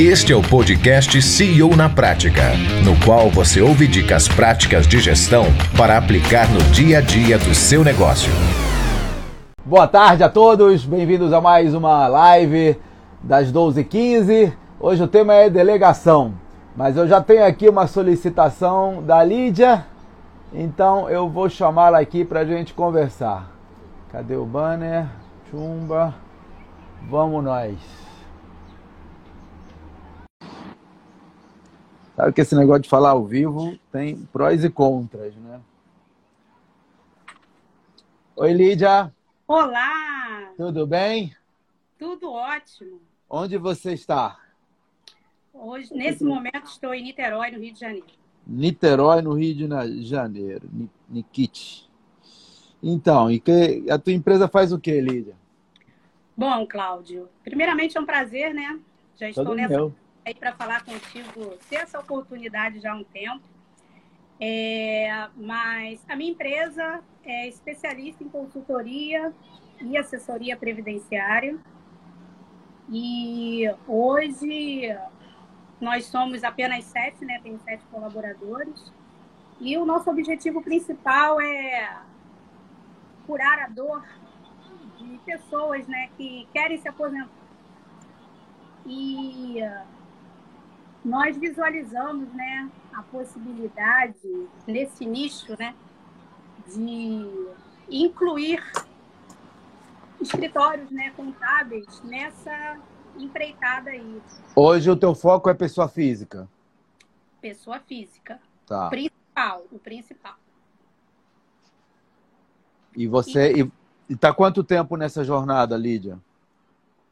Este é o podcast CEO na Prática, no qual você ouve dicas práticas de gestão para aplicar no dia a dia do seu negócio. Boa tarde a todos, bem-vindos a mais uma live das 12h15. Hoje o tema é delegação, mas eu já tenho aqui uma solicitação da Lídia, então eu vou chamá-la aqui para a gente conversar. Cadê o banner? Chumba. Vamos nós. Sabe que esse negócio de falar ao vivo tem prós e contras, né? Oi, Lídia. Olá! Tudo bem? Tudo ótimo. Onde você está? Hoje, nesse momento, estou em Niterói, no Rio de Janeiro. Niterói, no Rio de Janeiro. Nikit. Então, e que, a tua empresa faz o que, Lídia? Bom, Cláudio, primeiramente é um prazer, né? Já estou Todo nessa meu aí para falar contigo, ter essa oportunidade já há um tempo. É, mas a minha empresa é especialista em consultoria e assessoria previdenciária. E hoje nós somos apenas sete, né? Tem sete colaboradores. E o nosso objetivo principal é curar a dor de pessoas, né, que querem se aposentar. E nós visualizamos né, a possibilidade nesse nicho né, de incluir escritórios né, contábeis nessa empreitada aí. Hoje o teu foco é pessoa física? Pessoa física. Tá. Principal, o principal. E você e... está quanto tempo nessa jornada, Lídia?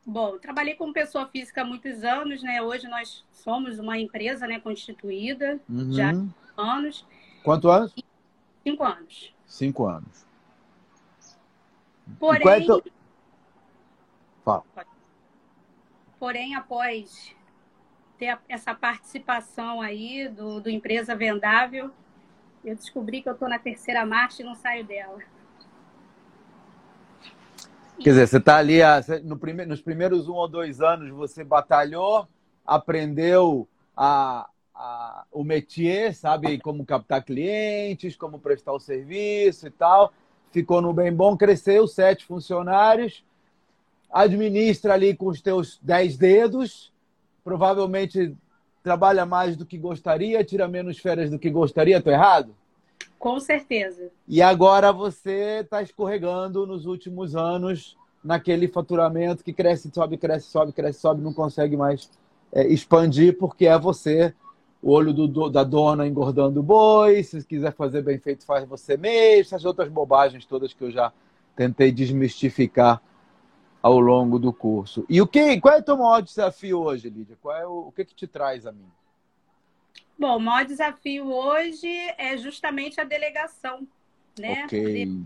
Bom, trabalhei como pessoa física há muitos anos, né? Hoje nós somos uma empresa né, constituída uhum. já há anos. Quantos anos? Cinco anos. Cinco anos. Porém, é teu... Fala. porém, após ter essa participação aí do, do Empresa Vendável, eu descobri que eu estou na terceira marcha e não saio dela. Quer dizer, você está ali no prime, nos primeiros um ou dois anos, você batalhou, aprendeu a, a, o métier, sabe? Como captar clientes, como prestar o serviço e tal. Ficou no bem bom, cresceu, sete funcionários. Administra ali com os teus dez dedos. Provavelmente trabalha mais do que gostaria, tira menos férias do que gostaria. Estou errado? Com certeza. E agora você está escorregando nos últimos anos naquele faturamento que cresce, sobe, cresce, sobe, cresce, sobe, não consegue mais é, expandir porque é você, o olho do, da dona engordando o boi, se quiser fazer bem feito, faz você mesmo, essas outras bobagens todas que eu já tentei desmistificar ao longo do curso. E o que, qual é o teu maior desafio hoje, Lídia? Qual é o, o que, que te traz a mim? Bom, o maior desafio hoje é justamente a delegação, né? Okay. De,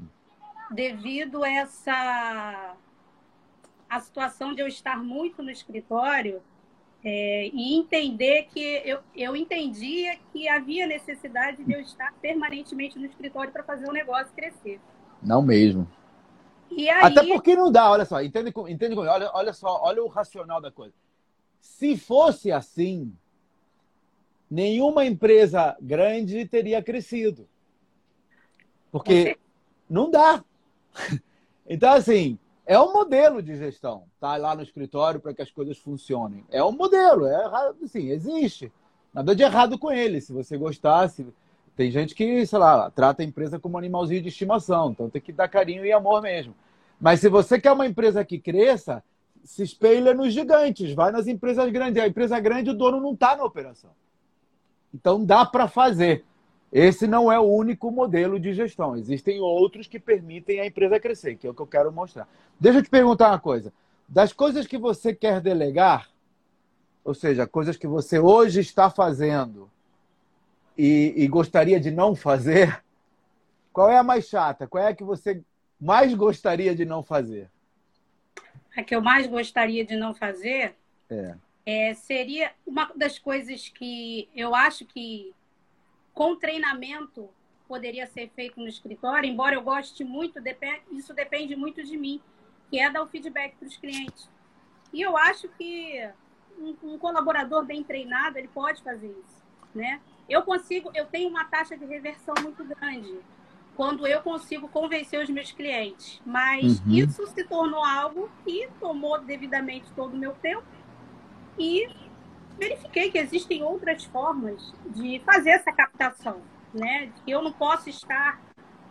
devido a essa a situação de eu estar muito no escritório é, e entender que eu, eu entendia que havia necessidade de eu estar permanentemente no escritório para fazer o negócio crescer. Não mesmo. E aí... Até porque não dá, olha só, entende, entende olha, olha só, olha o racional da coisa. Se fosse assim, nenhuma empresa grande teria crescido. Porque não dá. Então, assim, é um modelo de gestão. Tá lá no escritório para que as coisas funcionem. É um modelo, é assim, existe. Nada de errado com ele. Se você gostasse, tem gente que, sei lá, trata a empresa como um animalzinho de estimação. Então tem que dar carinho e amor mesmo. Mas se você quer uma empresa que cresça, se espelha nos gigantes, vai nas empresas grandes. A empresa grande, o dono não está na operação. Então dá para fazer. Esse não é o único modelo de gestão. Existem outros que permitem a empresa crescer, que é o que eu quero mostrar. Deixa eu te perguntar uma coisa. Das coisas que você quer delegar, ou seja, coisas que você hoje está fazendo e, e gostaria de não fazer, qual é a mais chata? Qual é a que você mais gostaria de não fazer? A que eu mais gostaria de não fazer é. É, seria uma das coisas que eu acho que com treinamento poderia ser feito no escritório, embora eu goste muito, isso depende muito de mim, que é dar o feedback para os clientes. E eu acho que um, um colaborador bem treinado, ele pode fazer isso, né? Eu consigo, eu tenho uma taxa de reversão muito grande quando eu consigo convencer os meus clientes. Mas uhum. isso se tornou algo que tomou devidamente todo o meu tempo e verifiquei que existem outras formas de fazer essa captação, né? Que eu não posso estar.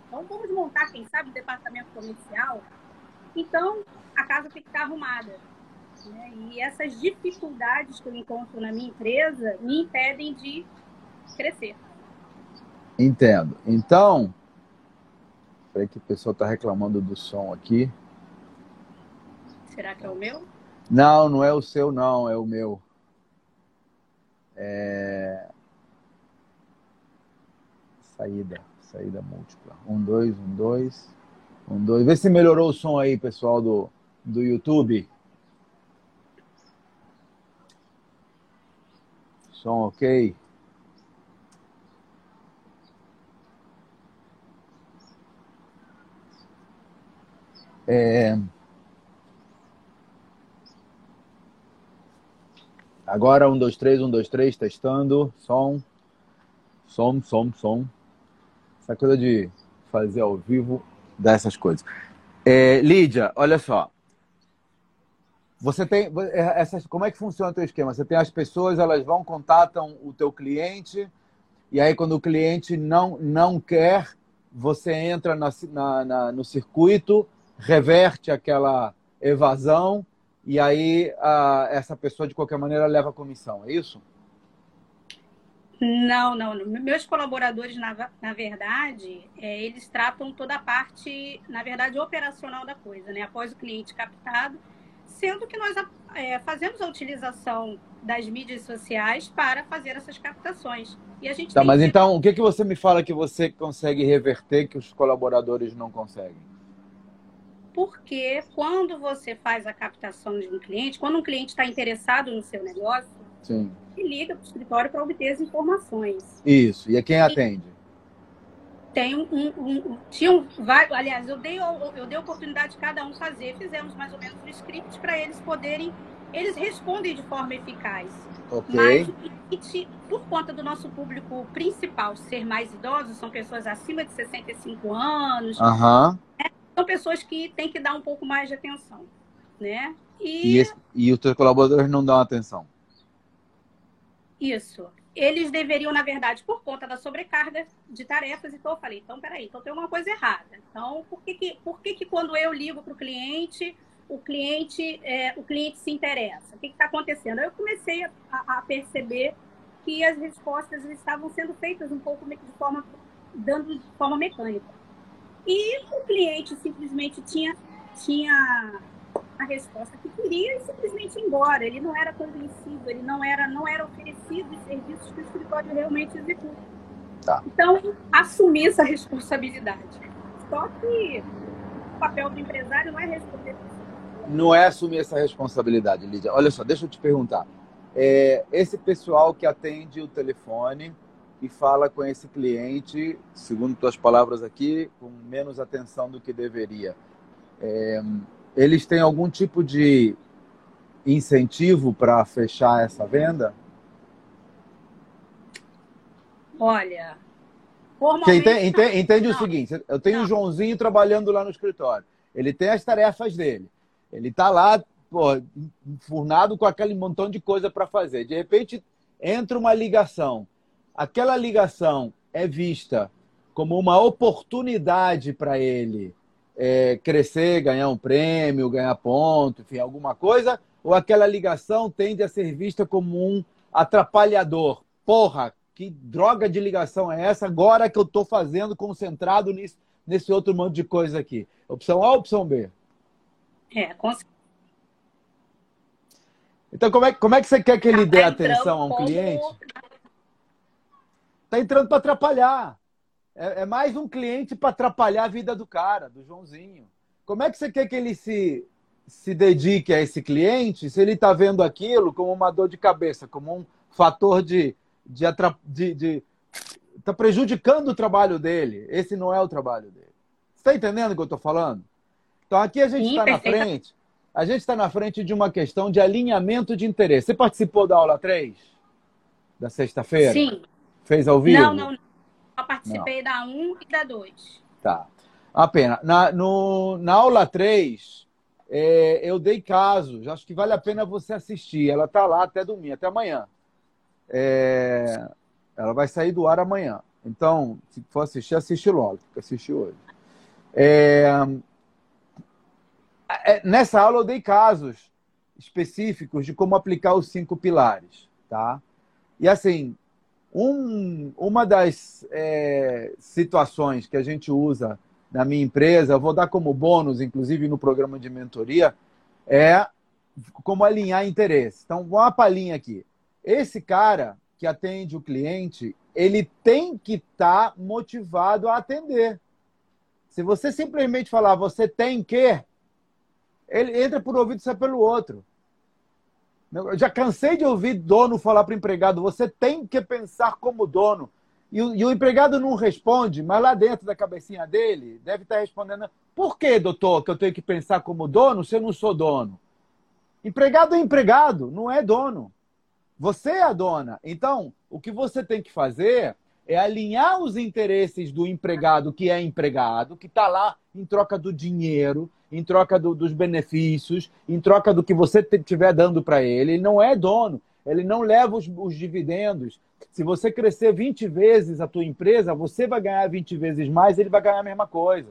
Então vamos montar, quem sabe, um departamento comercial. Então a casa tem que estar arrumada. Né? E essas dificuldades que eu encontro na minha empresa me impedem de crescer. Entendo. Então, peraí que o pessoal está reclamando do som aqui. Será que é o meu? Não, não é o seu, não, é o meu. É... Saída, saída múltipla. Um, dois, um, dois, um, dois. Vê se melhorou o som aí, pessoal do, do YouTube. Som ok? É... Agora, um, dois, três, um, dois, três, testando. Som, som, som, som. Essa coisa de fazer ao vivo dessas coisas. É, Lídia, olha só. Você tem é, essas, como é que funciona o teu esquema? Você tem as pessoas, elas vão contatam o teu cliente e aí quando o cliente não não quer, você entra na, na, na no circuito reverte aquela evasão e aí a, essa pessoa, de qualquer maneira, leva a comissão. É isso? Não, não. Meus colaboradores, na, na verdade, é, eles tratam toda a parte, na verdade, operacional da coisa, né? Após o cliente captado, sendo que nós é, fazemos a utilização das mídias sociais para fazer essas captações. E a gente tá, mas que... então, o que, que você me fala que você consegue reverter que os colaboradores não conseguem? Porque quando você faz a captação de um cliente, quando um cliente está interessado no seu negócio, Sim. ele liga para o escritório para obter as informações. Isso. E a quem atende? Tem um, um, um tinha um, vai, aliás, eu dei eu dei a oportunidade de cada um fazer, fizemos mais ou menos um script para eles poderem, eles respondem de forma eficaz. Ok. Mas por conta do nosso público principal ser mais idosos, são pessoas acima de 65 anos, uhum. né? São pessoas que têm que dar um pouco mais de atenção, né? E, e, esse, e os teus colaboradores não dão atenção? Isso. Eles deveriam, na verdade, por conta da sobrecarga de tarefas, então eu falei, então peraí, então tem uma coisa errada. Então, por que que, por que, que quando eu ligo para o cliente, o cliente, é, o cliente se interessa? O que está acontecendo? Aí eu comecei a, a, perceber que as respostas estavam sendo feitas um pouco de forma, dando de forma mecânica. E o cliente simplesmente tinha, tinha a resposta que queria e simplesmente ia embora. Ele não era convencido, ele não era, não era oferecido os serviços que o escritório realmente executa. Tá. Então, assumir essa responsabilidade. Só que o papel do empresário não é responder Não é assumir essa responsabilidade, Lídia. Olha só, deixa eu te perguntar. É, esse pessoal que atende o telefone e fala com esse cliente, segundo tuas palavras aqui, com menos atenção do que deveria. É, eles têm algum tipo de incentivo para fechar essa venda? Olha, Entende, entende, entende o seguinte: eu tenho o Joãozinho trabalhando lá no escritório. Ele tem as tarefas dele. Ele está lá, pô, enfurnado com aquele montão de coisa para fazer. De repente, entra uma ligação aquela ligação é vista como uma oportunidade para ele é, crescer, ganhar um prêmio, ganhar ponto, enfim, alguma coisa, ou aquela ligação tende a ser vista como um atrapalhador. Porra, que droga de ligação é essa agora que eu estou fazendo concentrado nisso, nesse outro monte de coisa aqui? Opção A ou opção B? É, com Então, como é, como é que você quer que ele dê atenção a um cliente? Tá entrando para atrapalhar. É, é, mais um cliente para atrapalhar a vida do cara, do Joãozinho. Como é que você quer que ele se, se dedique a esse cliente se ele está vendo aquilo como uma dor de cabeça, como um fator de. de, de, de tá prejudicando o trabalho dele. Esse não é o trabalho dele. Você está entendendo o que eu estou falando? Então aqui a gente está na frente. a gente está na frente de uma questão de alinhamento de interesse. Você participou da aula 3? Da sexta-feira? Sim. Fez ao vivo? Não, não. Eu participei não. da 1 e da 2. Tá. A pena. Na, no, na aula 3, é, eu dei casos. Acho que vale a pena você assistir. Ela está lá até domingo, até amanhã. É, ela vai sair do ar amanhã. Então, se for assistir, assiste logo. Assiste hoje. É, é, nessa aula eu dei casos específicos de como aplicar os cinco pilares, tá? E assim, um, uma das é, situações que a gente usa na minha empresa, eu vou dar como bônus, inclusive no programa de mentoria, é como alinhar interesse. Então, uma palhinha aqui. Esse cara que atende o cliente, ele tem que estar tá motivado a atender. Se você simplesmente falar, você tem que, ele entra por um ouvido e sai pelo outro. Eu já cansei de ouvir dono falar para o empregado: você tem que pensar como dono. E o, e o, empregado não responde, mas lá dentro da cabecinha dele deve estar respondendo: por que, doutor, que eu tenho que pensar como dono se eu não sou dono? Empregado é empregado, não é dono. Você é a dona. Então, o que você tem que fazer é alinhar os interesses do empregado que é empregado, que está lá em troca do dinheiro, em troca do, dos benefícios, em troca do que você estiver dando para ele. Ele não é dono, ele não leva os, os, dividendos. Se você crescer 20 vezes a tua empresa, você vai ganhar 20 vezes mais, ele vai ganhar a mesma coisa.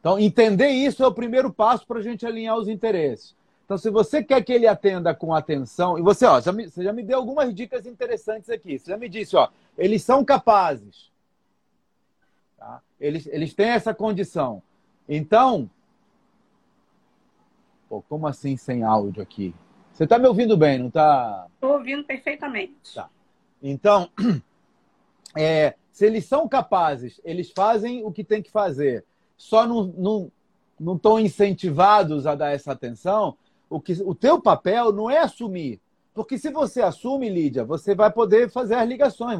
Então, entender isso é o primeiro passo para a gente alinhar os interesses. Então, se você quer que ele atenda com atenção, e você, ó, já me, você já me deu algumas dicas interessantes aqui. Você já me disse, ó, eles são capazes. Tá? Eles, eles têm essa condição. Então, pô, como assim sem áudio aqui? Você está me ouvindo bem, não está? Estou ouvindo perfeitamente. Tá. Então, é, se eles são capazes, eles fazem o que tem que fazer, só não estão não, não incentivados a dar essa atenção, o, que, o teu papel não é assumir. Porque se você assume, Lídia, você vai poder fazer as ligações.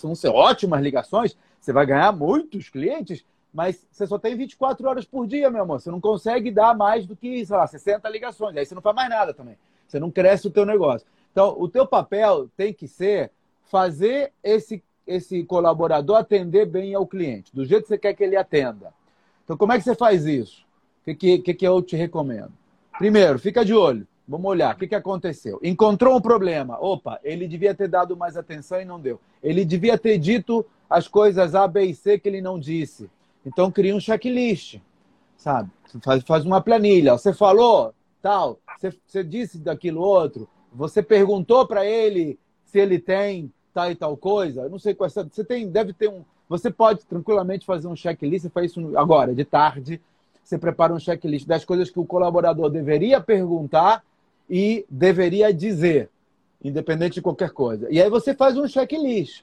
Vão ser ótimas ligações, você vai ganhar muitos clientes, mas você só tem 24 horas por dia, meu amor. Você não consegue dar mais do que, sei lá, 60 ligações. Aí você não faz mais nada também. Você não cresce o teu negócio. Então, o teu papel tem que ser fazer esse, esse colaborador atender bem ao cliente, do jeito que você quer que ele atenda. Então, como é que você faz isso? O que, que, que eu te recomendo? Primeiro, fica de olho. Vamos olhar. O que, que aconteceu? Encontrou um problema. Opa, ele devia ter dado mais atenção e não deu. Ele devia ter dito as coisas A, B e C que ele não disse. Então, cria um checklist, sabe? Faz, faz uma planilha. Você falou tal, você, você disse daquilo outro, você perguntou para ele se ele tem tal e tal coisa. Eu não sei qual é. Você tem, deve ter um. Você pode tranquilamente fazer um checklist. Você faz isso agora, de tarde você prepara um checklist das coisas que o colaborador deveria perguntar e deveria dizer, independente de qualquer coisa. E aí você faz um checklist.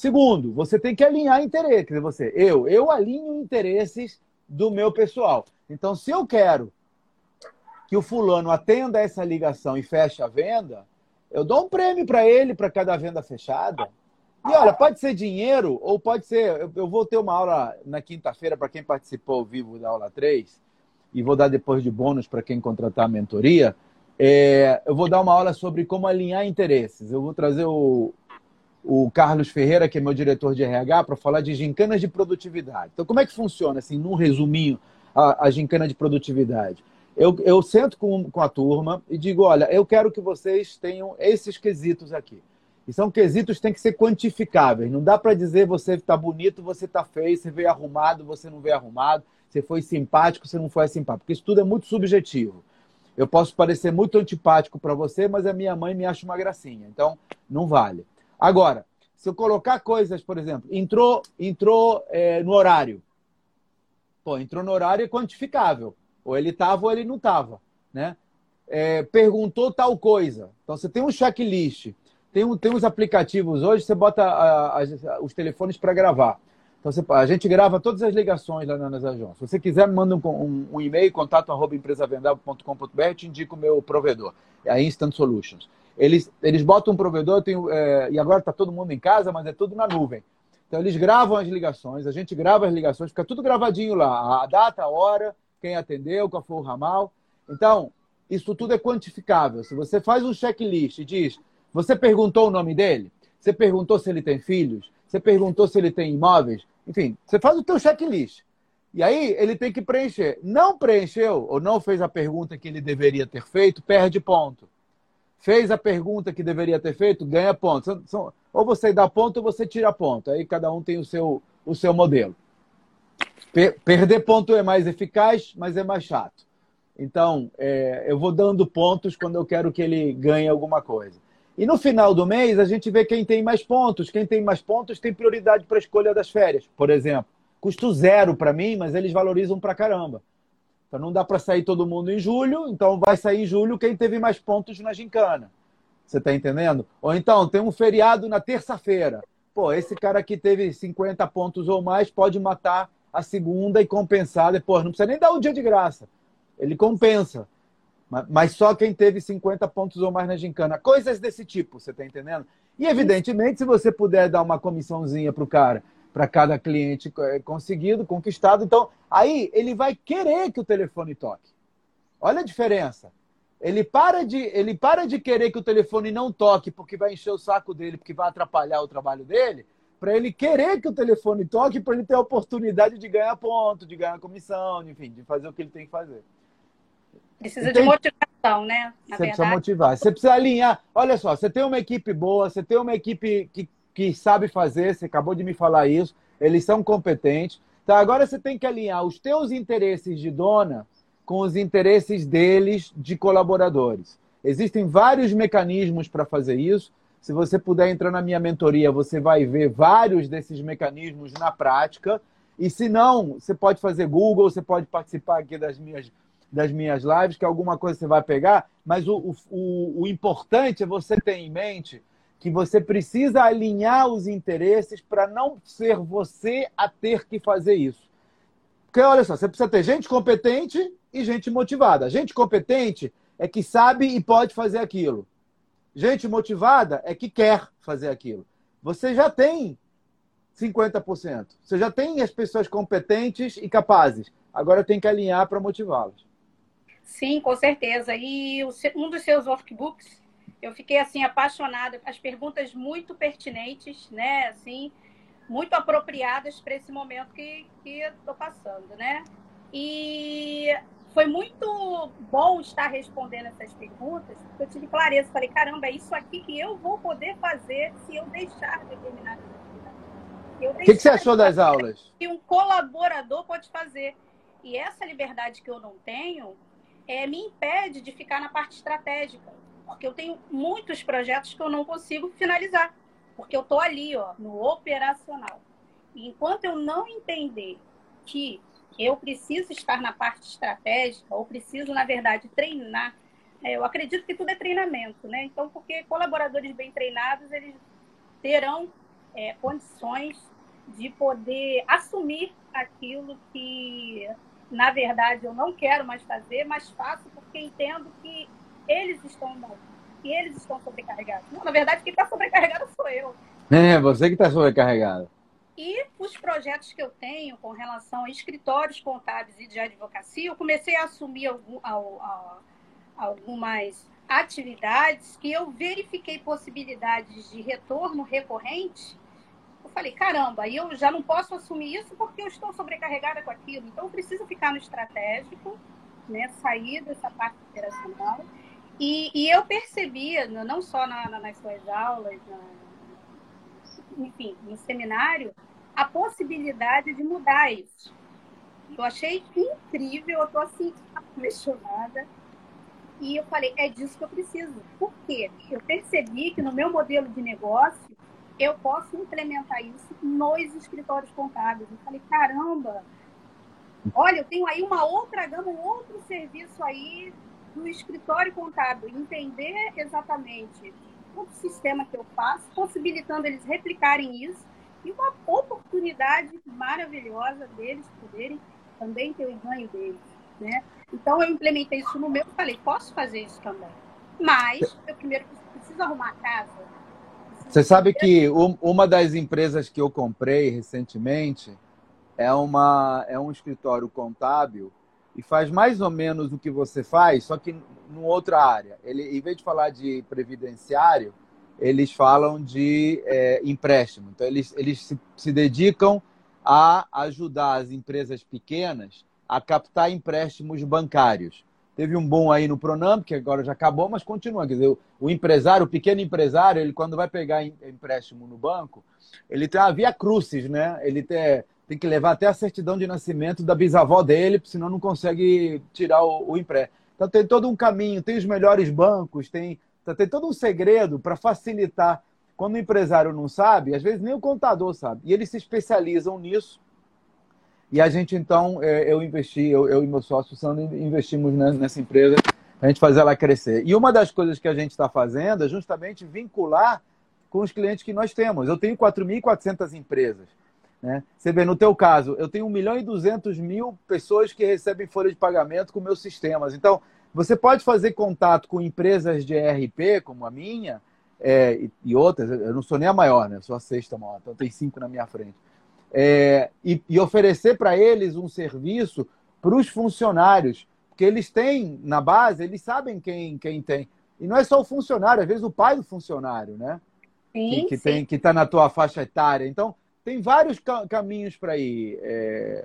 Segundo, você tem que alinhar interesses. Quer dizer, você, eu, eu alinho interesses do meu pessoal. Então, se eu quero que o fulano atenda essa ligação e feche a venda, eu dou um prêmio para ele para cada venda fechada. E olha, pode ser dinheiro ou pode ser. Eu, eu vou ter uma aula na quinta-feira para quem participou ao vivo da aula 3 e vou dar depois de bônus para quem contratar a mentoria. É, eu vou dar uma aula sobre como alinhar interesses. Eu vou trazer o, o Carlos Ferreira, que é meu diretor de RH, para falar de gincanas de produtividade. Então, como é que funciona, assim, num resuminho, a, a gincana de produtividade? Eu, eu sento com, com a turma e digo: olha, eu quero que vocês tenham esses quesitos aqui. E são quesitos que têm que ser quantificáveis. Não dá para dizer você está bonito, você está feio, você veio arrumado, você não veio arrumado, você foi simpático, você não foi simpático. Porque isso tudo é muito subjetivo. Eu posso parecer muito antipático para você, mas a minha mãe me acha uma gracinha. Então, não vale. Agora, se eu colocar coisas, por exemplo, entrou, entrou é, no horário. Pô, entrou no horário é quantificável. Ou ele estava ou ele não estava. Né? É, perguntou tal coisa. Então, você tem um checklist. Tem, um, tem uns aplicativos hoje, você bota a, a, os telefones para gravar. Então, você, a gente grava todas as ligações lá nas agências. Se você quiser, manda um, um, um e-mail, contato arroba empresavendável.com.br, te indico o meu provedor, é a Instant Solutions. Eles, eles botam um provedor, tenho, é, e agora está todo mundo em casa, mas é tudo na nuvem. Então, eles gravam as ligações, a gente grava as ligações, fica tudo gravadinho lá. A data, a hora, quem atendeu, qual foi o ramal. Então, isso tudo é quantificável. Se você faz um checklist e diz, você perguntou o nome dele? Você perguntou se ele tem filhos? Você perguntou se ele tem imóveis? Enfim, você faz o teu checklist. E aí ele tem que preencher. Não preencheu ou não fez a pergunta que ele deveria ter feito, perde ponto. Fez a pergunta que deveria ter feito, ganha ponto. Ou você dá ponto ou você tira ponto. Aí cada um tem o seu, o seu modelo. Perder ponto é mais eficaz, mas é mais chato. Então, é, eu vou dando pontos quando eu quero que ele ganhe alguma coisa. E no final do mês, a gente vê quem tem mais pontos. Quem tem mais pontos tem prioridade para a escolha das férias, por exemplo. Custo zero para mim, mas eles valorizam para caramba. Então não dá para sair todo mundo em julho, então vai sair em julho quem teve mais pontos na gincana. Você está entendendo? Ou então tem um feriado na terça-feira. Pô, esse cara que teve 50 pontos ou mais pode matar a segunda e compensar depois. Não precisa nem dar um dia de graça. Ele compensa. Mas só quem teve 50 pontos ou mais na gincana. Coisas desse tipo, você está entendendo? E, evidentemente, se você puder dar uma comissãozinha para o cara, para cada cliente é, conseguido, conquistado, então aí ele vai querer que o telefone toque. Olha a diferença. Ele para de, ele para de querer que o telefone não toque porque vai encher o saco dele, porque vai atrapalhar o trabalho dele, para ele querer que o telefone toque, para ele ter a oportunidade de ganhar ponto, de ganhar comissão, enfim, de fazer o que ele tem que fazer. Precisa de motivação, né? Na você verdade. precisa motivar. Você precisa alinhar. Olha só, você tem uma equipe boa, você tem uma equipe que, que sabe fazer, você acabou de me falar isso, eles são competentes. Então agora você tem que alinhar os teus interesses de dona com os interesses deles de colaboradores. Existem vários mecanismos para fazer isso. Se você puder entrar na minha mentoria, você vai ver vários desses mecanismos na prática. E se não, você pode fazer Google, você pode participar aqui das minhas das minhas lives, que alguma coisa você vai pegar, mas o, o, o importante é você ter em mente que você precisa alinhar os interesses para não ser você a ter que fazer isso. Porque olha só, você precisa ter gente competente e gente motivada. Gente competente é que sabe e pode fazer aquilo. Gente motivada é que quer fazer aquilo. Você já tem 50%. Você já tem as pessoas competentes e capazes. Agora tem que alinhar para motivá-las. Sim, com certeza. E um dos seus workbooks, eu fiquei assim apaixonada, as perguntas muito pertinentes, né? Assim, muito apropriadas para esse momento que que estou passando, né? E foi muito bom estar respondendo essas perguntas, porque eu tive clareza. Falei, caramba, é isso aqui que eu vou poder fazer se eu deixar determinada atividade. O que, que você achou das aulas? Que um colaborador pode fazer. E essa liberdade que eu não tenho, é, me impede de ficar na parte estratégica, porque eu tenho muitos projetos que eu não consigo finalizar, porque eu estou ali, ó, no operacional. E enquanto eu não entender que eu preciso estar na parte estratégica, ou preciso, na verdade, treinar, é, eu acredito que tudo é treinamento, né? Então, porque colaboradores bem treinados, eles terão é, condições de poder assumir aquilo que na verdade, eu não quero mais fazer, mas faço porque entendo que eles estão que eles estão sobrecarregados. Não, na verdade, quem está sobrecarregado sou eu. É, você que está sobrecarregado. E os projetos que eu tenho com relação a escritórios contábeis e de advocacia, eu comecei a assumir algum, algumas atividades que eu verifiquei possibilidades de retorno recorrente eu falei, caramba, eu já não posso assumir isso porque eu estou sobrecarregada com aquilo. Então, eu preciso ficar no estratégico, né, sair dessa parte operacional. E, e eu percebia, não só na, na, nas suas aulas, na, enfim, no seminário, a possibilidade de mudar isso. Eu achei incrível, eu estou assim, apaixonada. E eu falei, é disso que eu preciso. Por quê? Eu percebi que no meu modelo de negócio, eu posso implementar isso nos escritórios contábeis. Eu falei, caramba, olha, eu tenho aí uma outra gama, um outro serviço aí do escritório contábil, entender exatamente o sistema que eu faço, possibilitando eles replicarem isso e uma oportunidade maravilhosa deles poderem também ter o ganho deles, né? Então eu implementei isso no meu, falei, posso fazer isso também, mas eu primeiro preciso arrumar a casa, você sabe que uma das empresas que eu comprei recentemente é, uma, é um escritório contábil e faz mais ou menos o que você faz, só que numa outra área. Ele, em vez de falar de previdenciário, eles falam de é, empréstimo. Então, eles, eles se, se dedicam a ajudar as empresas pequenas a captar empréstimos bancários. Teve um bom aí no Pronamp, que agora já acabou, mas continua. Quer dizer, o empresário, o pequeno empresário, ele quando vai pegar empréstimo no banco, ele tem a via crucis, né? Ele tem, tem que levar até a certidão de nascimento da bisavó dele, senão não consegue tirar o, o empréstimo. Então tem todo um caminho, tem os melhores bancos, tem, então, tem todo um segredo para facilitar. Quando o empresário não sabe, às vezes nem o contador sabe. E eles se especializam nisso e a gente, então, é, eu investi, eu, eu e meu sócio Sandro investimos nessa empresa a gente fazer ela crescer. E uma das coisas que a gente está fazendo é justamente vincular com os clientes que nós temos. Eu tenho 4.400 empresas. Né? Você vê, no teu caso, eu tenho 1 milhão e 200 mil pessoas que recebem folha de pagamento com meus sistemas. Então, você pode fazer contato com empresas de ERP, como a minha, é, e, e, outras. Eu não sou nem a maior, né? Eu sou a sexta maior, então tem cinco na minha frente é, e, e oferecer para eles um serviço para os funcionários, porque eles têm na base, eles sabem quem, quem tem. E não é só o funcionário, às vezes o pai do funcionário, né? Sim, que, que sim. tem que está na tua faixa etária. Então, tem vários ca caminhos para ir, é,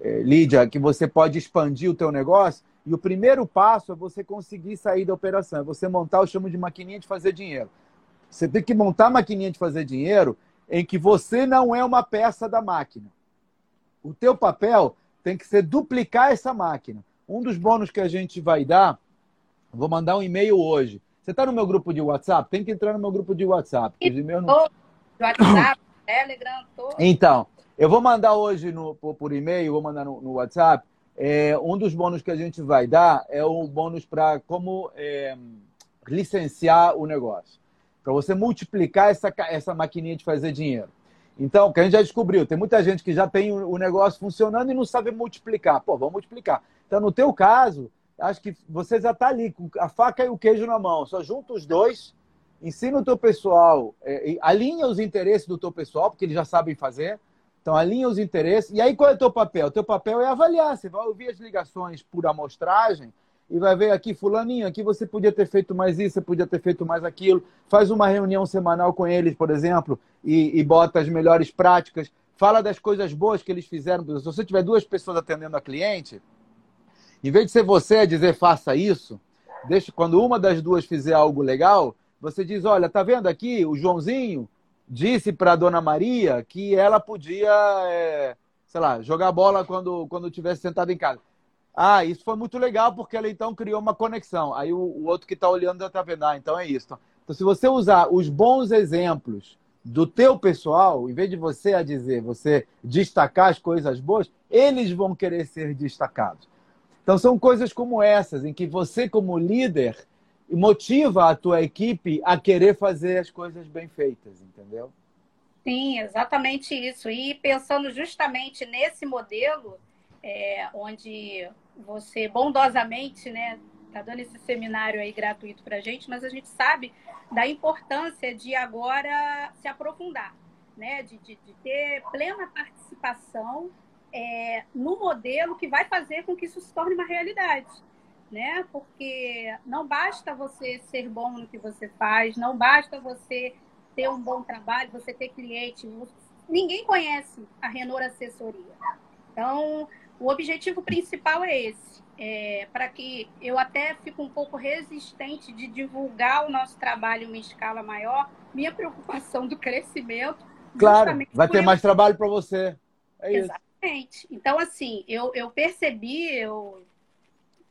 é, Lídia, que você pode expandir o teu negócio. E o primeiro passo é você conseguir sair da operação, é você montar, eu chamo de maquininha de fazer dinheiro. Você tem que montar a maquininha de fazer dinheiro em que você não é uma peça da máquina. O teu papel tem que ser duplicar essa máquina. Um dos bônus que a gente vai dar, vou mandar um e-mail hoje. Você está no meu grupo de WhatsApp? Tem que entrar no meu grupo de WhatsApp. E-mails não... WhatsApp, Telegram. Então, eu vou mandar hoje no, por, por e-mail, vou mandar no, no WhatsApp. É, um dos bônus que a gente vai dar é o bônus para como é, licenciar o negócio para você multiplicar essa, essa maquininha de fazer dinheiro. Então, que a gente já descobriu, tem muita gente que já tem o negócio funcionando e não sabe multiplicar. Pô, vamos multiplicar. Então, no teu caso, acho que você já está ali com a faca e o queijo na mão. Só junta os dois, ensina o teu pessoal, é, alinha os interesses do teu pessoal, porque eles já sabem fazer. Então, alinha os interesses. E aí, qual é o teu papel? O teu papel é avaliar. Você vai ouvir as ligações por amostragem e vai ver aqui, fulaninho, aqui você podia ter feito mais isso, você podia ter feito mais aquilo. Faz uma reunião semanal com eles, por exemplo, e, e bota as melhores práticas. Fala das coisas boas que eles fizeram. Se você tiver duas pessoas atendendo a cliente, em vez de ser você a dizer faça isso, deixa, quando uma das duas fizer algo legal, você diz, olha, tá vendo aqui, o Joãozinho disse para dona Maria que ela podia, é, sei lá, jogar bola quando, quando tivesse sentado em casa. Ah, isso foi muito legal porque ela então criou uma conexão. Aí o, o outro que está olhando já está vendo, ah, então é isso. Então, se você usar os bons exemplos do teu pessoal, em vez de você a dizer, você destacar as coisas boas, eles vão querer ser destacados. Então são coisas como essas, em que você como líder motiva a tua equipe a querer fazer as coisas bem feitas, entendeu? Sim, exatamente isso. E pensando justamente nesse modelo, é, onde você bondosamente, né, tá dando esse seminário aí gratuito para gente, mas a gente sabe da importância de agora se aprofundar, né, de, de, de ter plena participação é, no modelo que vai fazer com que isso se torne uma realidade, né? Porque não basta você ser bom no que você faz, não basta você ter um bom trabalho, você ter cliente, ninguém conhece a Renor Assessoria. Então, o objetivo principal é esse, é, para que eu até fico um pouco resistente de divulgar o nosso trabalho em uma escala maior, minha preocupação do crescimento. Claro, vai ter mais trabalho para você. É Exatamente. Isso. Então, assim, eu, eu percebi, eu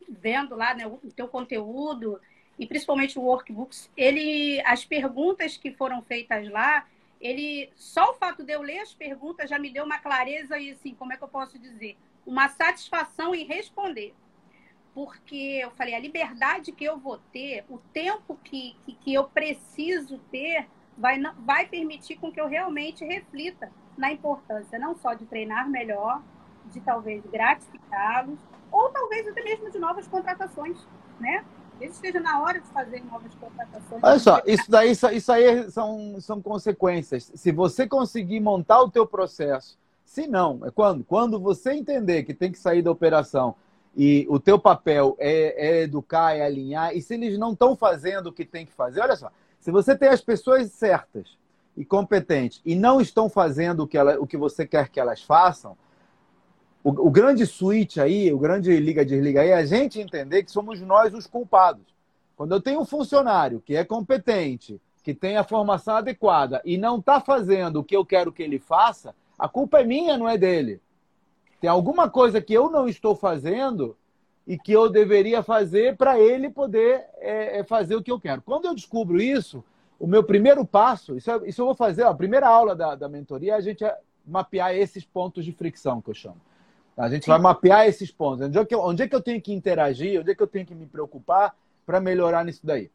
vendo lá né, o teu conteúdo e principalmente o workbooks, ele, as perguntas que foram feitas lá, ele só o fato de eu ler as perguntas já me deu uma clareza e assim, como é que eu posso dizer? uma satisfação em responder. Porque eu falei, a liberdade que eu vou ter, o tempo que, que, que eu preciso ter, vai, vai permitir com que eu realmente reflita na importância não só de treinar melhor, de talvez gratificá-los, ou talvez até mesmo de novas contratações, né? Talvez esteja na hora de fazer novas contratações. Olha só, isso daí isso aí são, são consequências. Se você conseguir montar o teu processo se não, é quando? Quando você entender que tem que sair da operação e o teu papel é, é educar, é alinhar, e se eles não estão fazendo o que tem que fazer, olha só, se você tem as pessoas certas e competentes e não estão fazendo o que, ela, o que você quer que elas façam, o, o grande switch aí, o grande liga-desliga aí, é a gente entender que somos nós os culpados. Quando eu tenho um funcionário que é competente, que tem a formação adequada e não está fazendo o que eu quero que ele faça, a culpa é minha, não é dele. Tem alguma coisa que eu não estou fazendo e que eu deveria fazer para ele poder é, é, fazer o que eu quero. Quando eu descubro isso, o meu primeiro passo, isso, isso eu vou fazer, ó, a primeira aula da, da mentoria é a gente mapear esses pontos de fricção que eu chamo. A gente Sim. vai mapear esses pontos. Onde é, que eu, onde é que eu tenho que interagir, onde é que eu tenho que me preocupar para melhorar nisso daí.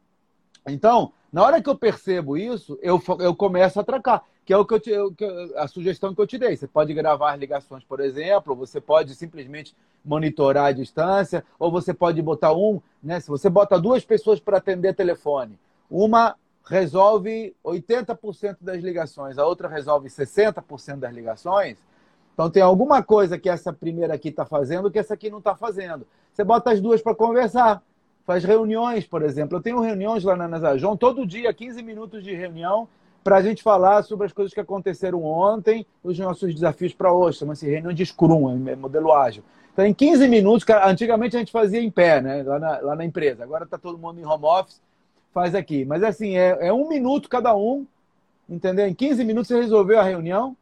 Então, na hora que eu percebo isso, eu, eu começo a tracar, que é o que eu te, a sugestão que eu te dei. Você pode gravar ligações, por exemplo, você pode simplesmente monitorar a distância, ou você pode botar um, né? Se você bota duas pessoas para atender telefone, uma resolve 80% das ligações, a outra resolve 60% das ligações. Então tem alguma coisa que essa primeira aqui está fazendo que essa aqui não está fazendo. Você bota as duas para conversar faz reuniões, por exemplo. Eu tenho reuniões lá na Nasajon, todo dia, 15 minutos de reunião, para a gente falar sobre as coisas que aconteceram ontem, os nossos desafios para hoje. Chama-se reunião de Scrum, é modelo ágil. Então, em 15 minutos, antigamente a gente fazia em pé, né? lá, na, lá na empresa. Agora está todo mundo em home office, faz aqui. Mas assim, é, é um minuto cada um, entendeu? Em 15 minutos você resolveu a reunião,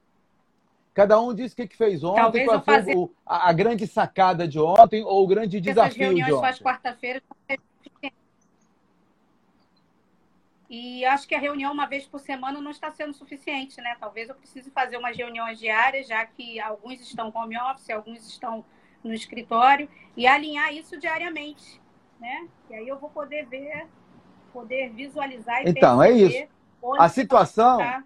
Cada um disse o que, que fez ontem, Talvez qual foi fazer... o, a, a, grande sacada de ontem ou o grande desafio de ontem. Essas quarta-feira e acho que a reunião uma vez por semana não está sendo suficiente, né? Talvez eu precise fazer umas reuniões diárias, já que alguns estão home office, alguns estão no escritório, e alinhar isso diariamente, né? E aí eu vou poder ver, poder visualizar e Então, é isso. A situação... Tá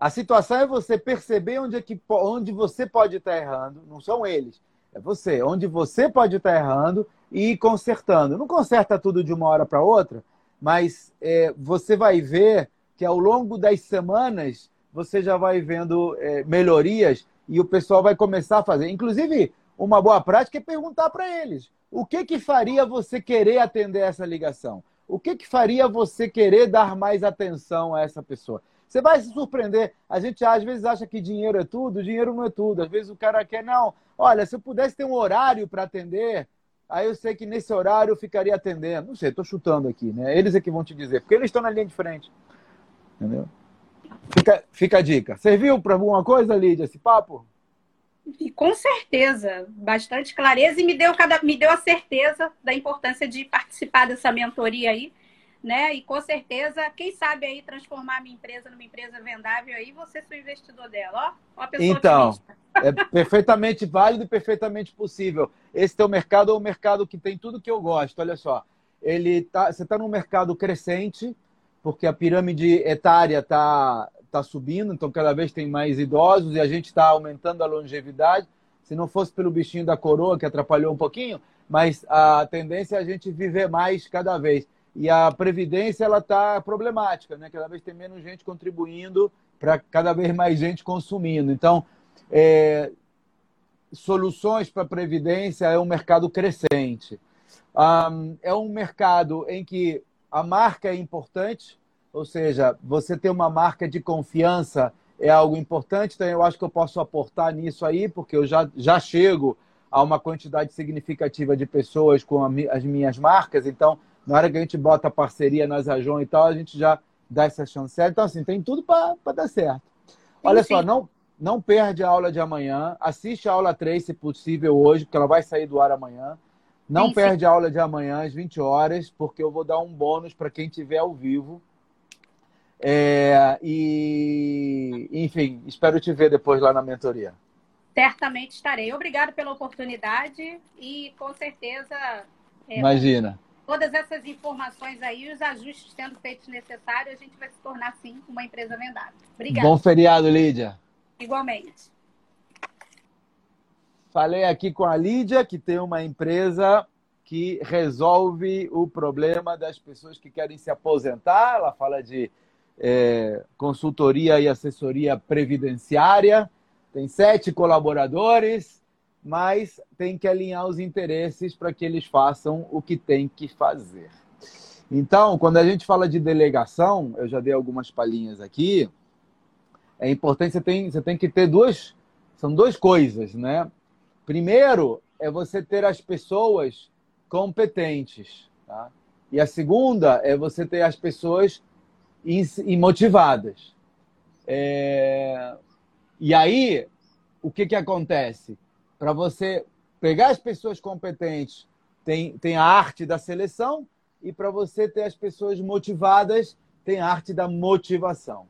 A situação é você perceber onde, é que, onde você pode estar errando, não são eles, é você, onde você pode estar errando e ir consertando. Não conserta tudo de uma hora para outra, mas é, você vai ver que ao longo das semanas você já vai vendo é, melhorias e o pessoal vai começar a fazer. Inclusive, uma boa prática é perguntar para eles: o que que faria você querer atender essa ligação? O que que faria você querer dar mais atenção a essa pessoa? Você vai se surpreender. A gente às vezes acha que dinheiro é tudo, dinheiro não é tudo. Às vezes o cara quer, não, olha, se eu pudesse ter um horário para atender, aí eu sei que nesse horário eu ficaria atendendo. Não sei, estou chutando aqui, né? Eles é que vão te dizer, porque eles estão na linha de frente. Entendeu? Fica, fica a dica. Serviu para alguma coisa, Lídia, esse papo? Com certeza, bastante clareza e me deu, cada, me deu a certeza da importância de participar dessa mentoria aí né? E com certeza, quem sabe aí transformar a minha empresa numa empresa vendável aí, você o investidor dela, ó. Pessoa então, é perfeitamente válido e perfeitamente possível. Esse teu mercado é um mercado que tem tudo que eu gosto. Olha só, ele tá, você está num mercado crescente, porque a pirâmide etária está tá subindo, então cada vez tem mais idosos e a gente está aumentando a longevidade. Se não fosse pelo bichinho da coroa, que atrapalhou um pouquinho, mas a tendência é a gente viver mais cada vez e a previdência ela está problemática, né? Cada vez tem menos gente contribuindo para cada vez mais gente consumindo. Então, é, soluções para a previdência é um mercado crescente. Um, é um mercado em que a marca é importante, ou seja, você ter uma marca de confiança é algo importante. Então, eu acho que eu posso aportar nisso aí, porque eu já, já chego a uma quantidade significativa de pessoas com as minhas marcas. Então, na hora que a gente bota a parceria nas Ajon e tal, a gente já dá essa chance. Então, assim, tem tudo para dar certo. Olha sim, só, não, não perde a aula de amanhã. Assiste a aula 3, se possível, hoje, porque ela vai sair do ar amanhã. Não perde a aula de amanhã às 20 horas, porque eu vou dar um bônus para quem estiver ao vivo. É, e, enfim, espero te ver depois lá na mentoria. Certamente estarei. Obrigado pela oportunidade e com certeza. É, Imagina todas essas informações aí, os ajustes sendo feitos necessários, a gente vai se tornar, sim, uma empresa vendável. Obrigada. Bom feriado, Lídia. Igualmente. Falei aqui com a Lídia, que tem uma empresa que resolve o problema das pessoas que querem se aposentar. Ela fala de é, consultoria e assessoria previdenciária. Tem sete colaboradores, mas tem que alinhar os interesses para que eles façam o que tem que fazer. Então, quando a gente fala de delegação, eu já dei algumas palhinhas aqui, é importante, você tem, você tem que ter duas, são duas coisas, né? Primeiro, é você ter as pessoas competentes, tá? E a segunda é você ter as pessoas motivadas. É... E aí, o que, que acontece? Para você pegar as pessoas competentes, tem, tem a arte da seleção, e para você ter as pessoas motivadas, tem a arte da motivação.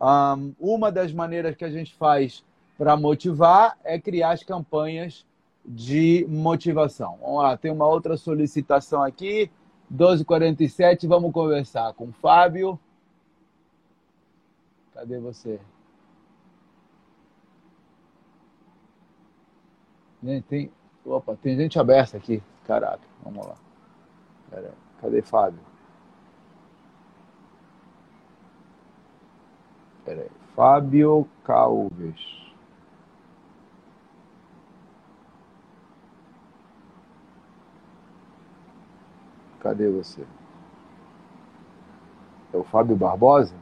Um, uma das maneiras que a gente faz para motivar é criar as campanhas de motivação. Vamos lá, tem uma outra solicitação aqui, 12h47, vamos conversar com o Fábio. Cadê você? Tem, opa, tem gente aberta aqui. Caraca, vamos lá. Cadê Fábio? Peraí. Fábio Calves. Cadê você? É o Fábio Barbosa?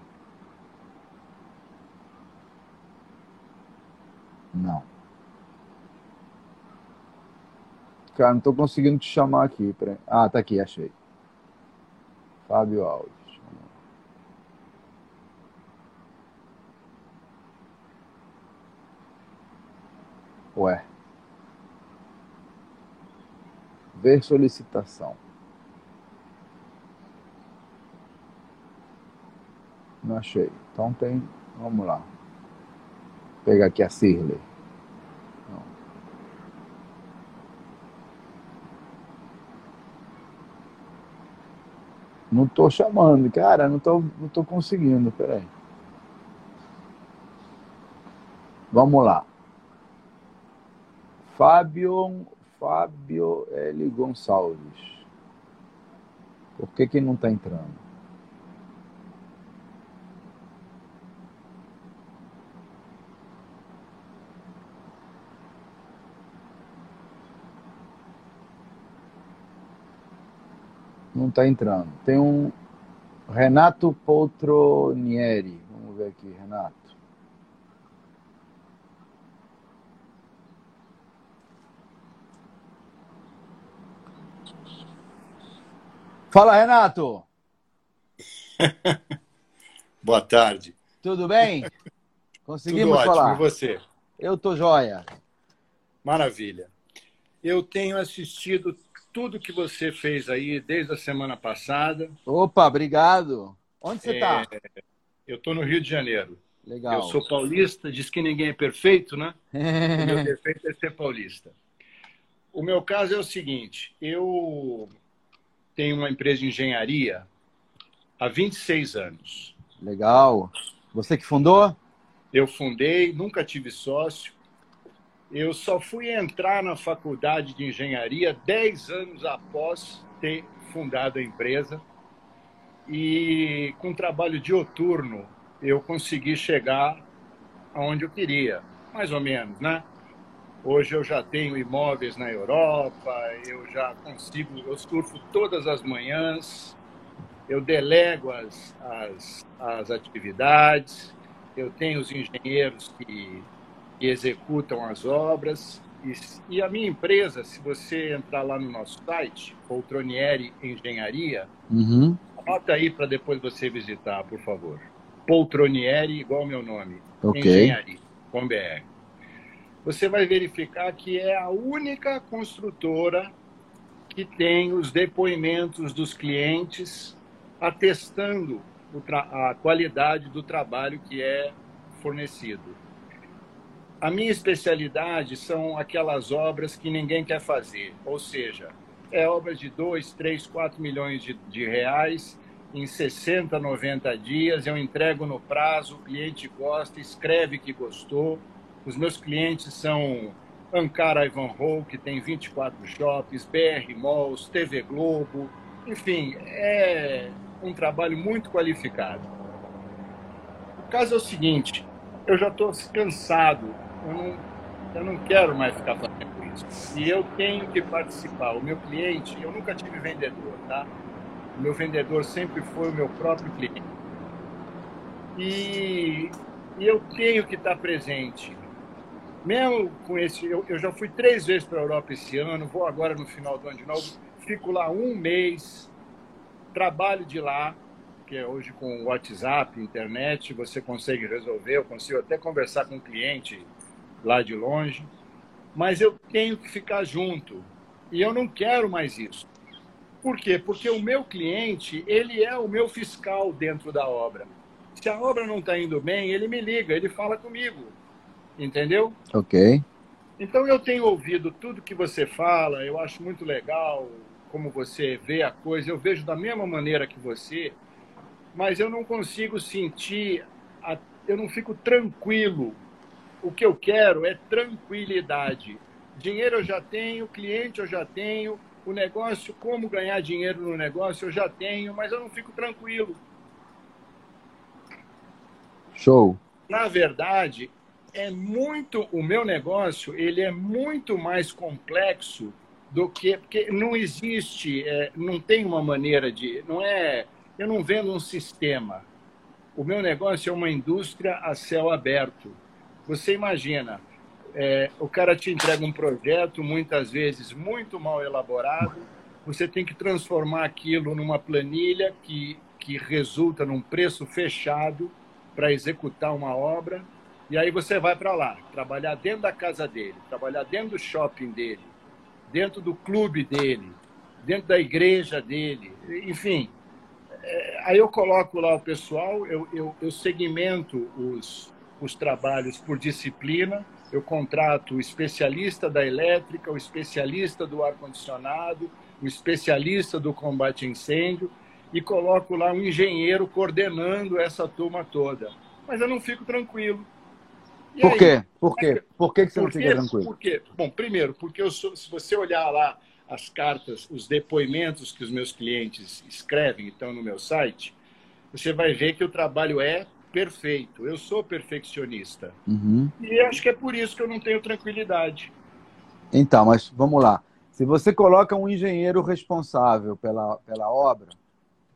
Não. Cara, não estou conseguindo te chamar aqui. Ah, tá aqui, achei. Fábio Alves. Ué. Ver solicitação. Não achei. Então tem. Vamos lá. Vou pegar aqui a Cirley. Não estou chamando, cara, não estou não tô conseguindo, peraí. Vamos lá. Fábio, Fábio L. Gonçalves. Por que que não está entrando? Não está entrando. Tem um Renato Poltronieri. Vamos ver aqui, Renato. Fala, Renato. Boa tarde. Tudo bem? Conseguimos Tudo ótimo. falar? E você? Eu tô joia. Maravilha. Eu tenho assistido tudo que você fez aí desde a semana passada. Opa, obrigado. Onde você está? É, eu estou no Rio de Janeiro. Legal. Eu sou paulista, diz que ninguém é perfeito, né? o meu defeito é ser paulista. O meu caso é o seguinte: eu tenho uma empresa de engenharia há 26 anos. Legal. Você que fundou? Eu fundei, nunca tive sócio. Eu só fui entrar na faculdade de engenharia 10 anos após ter fundado a empresa. E com trabalho dioturno, eu consegui chegar aonde eu queria, mais ou menos, né? Hoje eu já tenho imóveis na Europa, eu já consigo, eu surfo todas as manhãs, eu delego as, as, as atividades, eu tenho os engenheiros que que executam as obras. E, e, a minha empresa, se você entrar lá no nosso site, Poltronieri Engenharia, uhum. anota aí para depois você visitar, por favor. Poltronieri, igual meu nome, okay. Engenharia, com BR. Você vai verificar que é a única construtora que tem os depoimentos dos clientes atestando a qualidade do trabalho que é fornecido. A minha especialidade são aquelas obras que ninguém quer fazer, ou seja, é obras de 2, 3, 4 milhões de, de reais em 60, 90 dias, eu entrego no prazo, o cliente gosta, escreve que gostou. Os meus clientes são Ankara Ivanhoe, que tem 24 shoppings, BR Malls, TV Globo, enfim, é um trabalho muito qualificado. O caso é o seguinte, eu já estou cansado eu não, eu não quero mais ficar fazendo isso. E eu tenho que participar. O meu cliente, eu nunca tive vendedor, tá? O meu vendedor sempre foi o meu próprio cliente. E, e eu tenho que estar presente. Mesmo com esse, eu, eu já fui três vezes para a Europa esse ano, vou agora no final do ano de novo, fico lá um mês, trabalho de lá, que é hoje com WhatsApp, internet, você consegue resolver, eu consigo até conversar com o cliente lá de longe, mas eu tenho que ficar junto. E eu não quero mais isso. Por quê? Porque o meu cliente, ele é o meu fiscal dentro da obra. Se a obra não está indo bem, ele me liga, ele fala comigo. Entendeu? Ok. Então eu tenho ouvido tudo que você fala, eu acho muito legal como você vê a coisa, eu vejo da mesma maneira que você, mas eu não consigo sentir, a... eu não fico tranquilo. O que eu quero é tranquilidade. Dinheiro eu já tenho, cliente eu já tenho, o negócio, como ganhar dinheiro no negócio, eu já tenho, mas eu não fico tranquilo. Show. Na verdade, é muito o meu negócio, ele é muito mais complexo do que porque não existe, é, não tem uma maneira de, não é, eu não vendo um sistema. O meu negócio é uma indústria a céu aberto. Você imagina, é, o cara te entrega um projeto, muitas vezes muito mal elaborado, você tem que transformar aquilo numa planilha que, que resulta num preço fechado para executar uma obra, e aí você vai para lá, trabalhar dentro da casa dele, trabalhar dentro do shopping dele, dentro do clube dele, dentro da igreja dele, enfim. É, aí eu coloco lá o pessoal, eu, eu, eu segmento os, os trabalhos por disciplina, eu contrato o especialista da elétrica, o especialista do ar-condicionado, o especialista do combate a incêndio e coloco lá um engenheiro coordenando essa turma toda. Mas eu não fico tranquilo. E Por aí, quê? Por quê? Por que, que você não fica tranquilo? Por quê? Bom, primeiro, porque eu sou, se você olhar lá as cartas, os depoimentos que os meus clientes escrevem, estão no meu site, você vai ver que o trabalho é perfeito. Eu sou perfeccionista. Uhum. E acho que é por isso que eu não tenho tranquilidade. Então, mas vamos lá. Se você coloca um engenheiro responsável pela, pela obra,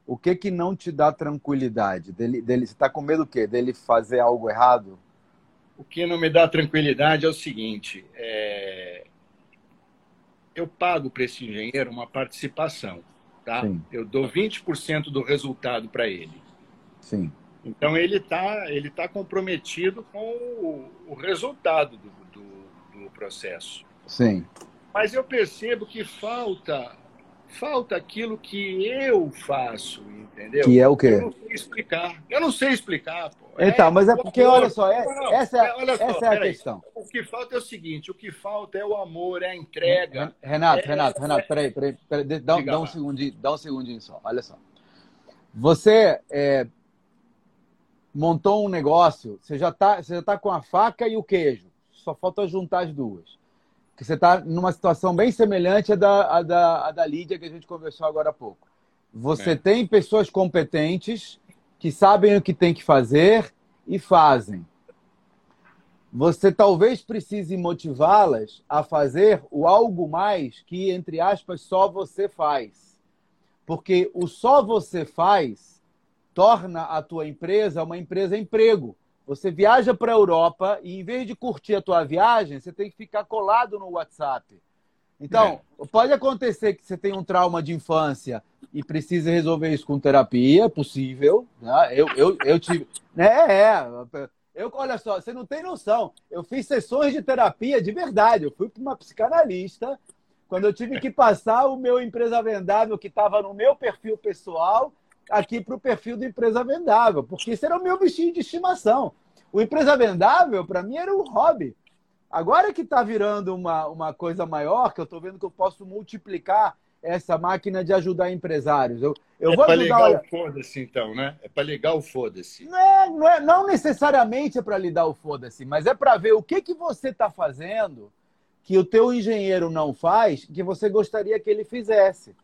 o que que não te dá tranquilidade? Dele, dele, você está com medo do quê? Dele fazer algo errado? O que não me dá tranquilidade é o seguinte: é... eu pago para esse engenheiro uma participação. Tá? Sim. Eu dou 20% do resultado para ele. Sim. Então ele está ele tá comprometido com o, o resultado do, do, do, processo. Sim. Mas eu percebo que falta falta aquilo que eu faço, entendeu? Que é o quê? Eu não sei explicar. Eu não sei explicar, pô. Então, é, mas é porque, amor. olha só, é, não, essa, é, olha só, essa é a questão. O que falta é o seguinte, o que falta é o amor, é a entrega. Renato, é, Renato, Renato, peraí, peraí, peraí dá, dá, um segundinho, dá um segundinho só, olha só. Você é, montou um negócio, você já está você já tá com a faca e o queijo. Só falta juntar as duas. Que você está numa situação bem semelhante à da, à, da, à da Lídia que a gente conversou agora há pouco. Você é. tem pessoas competentes que sabem o que tem que fazer e fazem. Você talvez precise motivá-las a fazer o algo mais que, entre aspas, só você faz. Porque o só você faz torna a tua empresa uma empresa emprego. Você viaja para a Europa e, em vez de curtir a tua viagem, você tem que ficar colado no WhatsApp. Então, é. pode acontecer que você tenha um trauma de infância e precise resolver isso com terapia, é possível. Né? Eu, eu, eu tive. Né? É, eu, olha só, você não tem noção. Eu fiz sessões de terapia de verdade. Eu fui para uma psicanalista quando eu tive que passar o meu empresa vendável que estava no meu perfil pessoal aqui para o perfil do Empresa Vendável, porque esse era o meu bichinho de estimação. O Empresa Vendável, para mim, era um hobby. Agora que está virando uma, uma coisa maior, que eu estou vendo que eu posso multiplicar essa máquina de ajudar empresários. Eu, eu é para ligar o foda-se, então, né? É para ligar o foda-se. Não, é, não, é, não necessariamente é para lidar o foda-se, mas é para ver o que, que você está fazendo que o teu engenheiro não faz, que você gostaria que ele fizesse.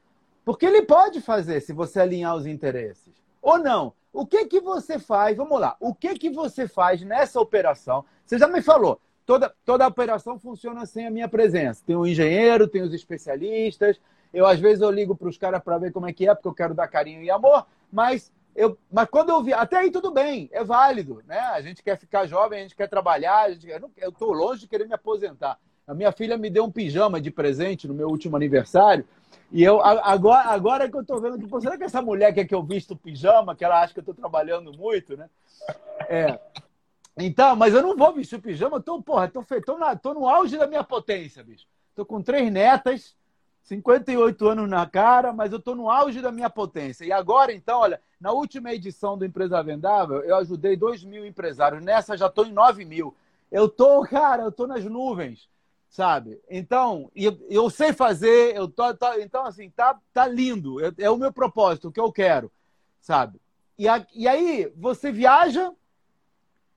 Porque ele pode fazer se você alinhar os interesses. Ou não. O que que você faz? Vamos lá. O que que você faz nessa operação? Você já me falou. toda, toda a operação funciona sem a minha presença. Tem o engenheiro, tem os especialistas. Eu, às vezes, eu ligo para os caras para ver como é que é, porque eu quero dar carinho e amor, mas eu, mas quando eu vi, até aí tudo bem, é válido, né? A gente quer ficar jovem, a gente quer trabalhar, gente, eu estou longe de querer me aposentar. A minha filha me deu um pijama de presente no meu último aniversário. E eu agora, agora que eu estou vendo que, pô, será que essa mulher quer que eu visto pijama, que ela acha que eu estou trabalhando muito, né? É. Então, mas eu não vou vestir pijama, eu tô, porra, tô, tô, na, tô no auge da minha potência, bicho. Tô com três netas, 58 anos na cara, mas eu tô no auge da minha potência. E agora, então, olha, na última edição do Empresa Vendável, eu ajudei 2 mil empresários. Nessa já tô em 9 mil. Eu tô, cara, eu tô nas nuvens sabe? Então, eu, sei fazer, eu tô, tô, então assim, tá, tá lindo, é, é, o meu propósito, o que eu quero, sabe? E, a, e aí você viaja